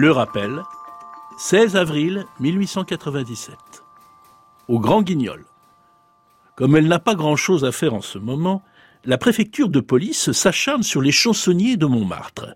Le rappel, 16 avril 1897. Au Grand Guignol. Comme elle n'a pas grand-chose à faire en ce moment, la préfecture de police s'acharne sur les chansonniers de Montmartre.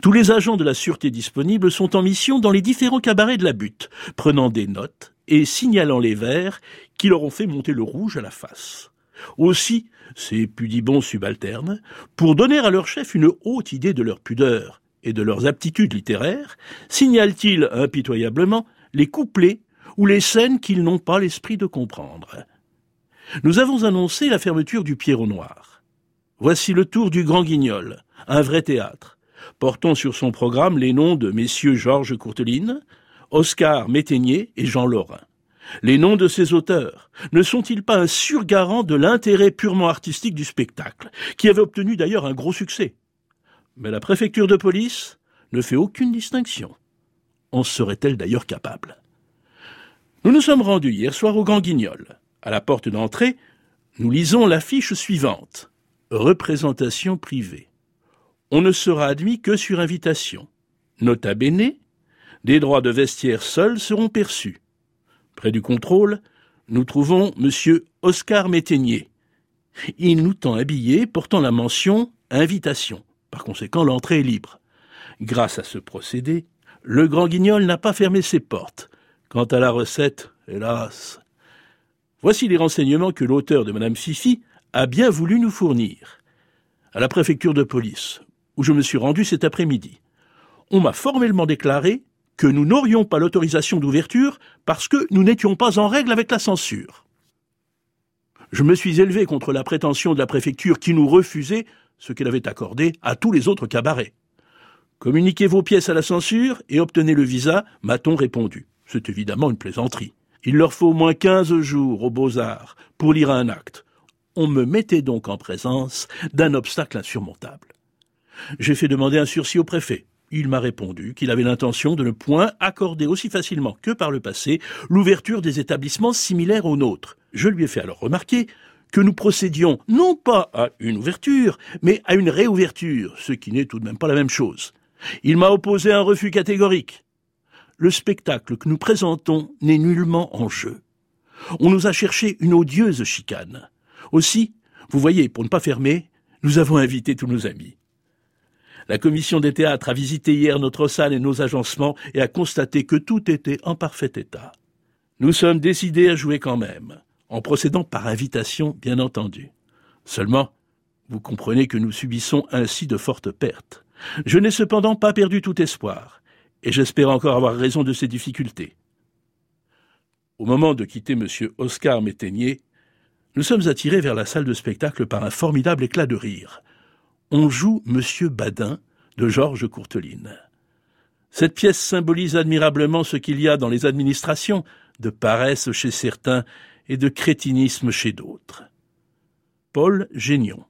Tous les agents de la sûreté disponibles sont en mission dans les différents cabarets de la butte, prenant des notes et signalant les vers qui leur ont fait monter le rouge à la face. Aussi, ces pudibons subalternes, pour donner à leur chef une haute idée de leur pudeur, et de leurs aptitudes littéraires, signalent-ils impitoyablement les couplets ou les scènes qu'ils n'ont pas l'esprit de comprendre. Nous avons annoncé la fermeture du Pierrot Noir. Voici le tour du Grand Guignol, un vrai théâtre, portant sur son programme les noms de messieurs Georges Courteline, Oscar Métainier et Jean Laurin. Les noms de ces auteurs ne sont-ils pas un surgarant de l'intérêt purement artistique du spectacle, qui avait obtenu d'ailleurs un gros succès? Mais la préfecture de police ne fait aucune distinction. En serait-elle d'ailleurs capable? Nous nous sommes rendus hier soir au Grand Guignol. À la porte d'entrée, nous lisons l'affiche suivante. Représentation privée. On ne sera admis que sur invitation. Nota bene, des droits de vestiaire seuls seront perçus. Près du contrôle, nous trouvons M. Oscar Métainier. Il nous tend habillé portant la mention invitation. Par conséquent, l'entrée est libre. Grâce à ce procédé, le grand guignol n'a pas fermé ses portes. Quant à la recette, hélas. Voici les renseignements que l'auteur de Madame Fifi a bien voulu nous fournir. À la préfecture de police, où je me suis rendu cet après-midi, on m'a formellement déclaré que nous n'aurions pas l'autorisation d'ouverture parce que nous n'étions pas en règle avec la censure. Je me suis élevé contre la prétention de la préfecture qui nous refusait ce qu'elle avait accordé à tous les autres cabarets. Communiquez vos pièces à la censure et obtenez le visa, m'a-t-on répondu. C'est évidemment une plaisanterie. Il leur faut au moins quinze jours aux beaux-arts pour lire un acte. On me mettait donc en présence d'un obstacle insurmontable. J'ai fait demander un sursis au préfet. Il m'a répondu qu'il avait l'intention de ne point accorder aussi facilement que par le passé l'ouverture des établissements similaires aux nôtres. Je lui ai fait alors remarquer que nous procédions non pas à une ouverture, mais à une réouverture, ce qui n'est tout de même pas la même chose. Il m'a opposé un refus catégorique. Le spectacle que nous présentons n'est nullement en jeu. On nous a cherché une odieuse chicane. Aussi, vous voyez, pour ne pas fermer, nous avons invité tous nos amis. La commission des théâtres a visité hier notre salle et nos agencements et a constaté que tout était en parfait état. Nous sommes décidés à jouer quand même en procédant par invitation, bien entendu. Seulement, vous comprenez que nous subissons ainsi de fortes pertes. Je n'ai cependant pas perdu tout espoir, et j'espère encore avoir raison de ces difficultés. Au moment de quitter M. Oscar Métainier, nous sommes attirés vers la salle de spectacle par un formidable éclat de rire. On joue M. Badin de Georges Courteline. Cette pièce symbolise admirablement ce qu'il y a dans les administrations, de paresse chez certains et de crétinisme chez d'autres. Paul Génion.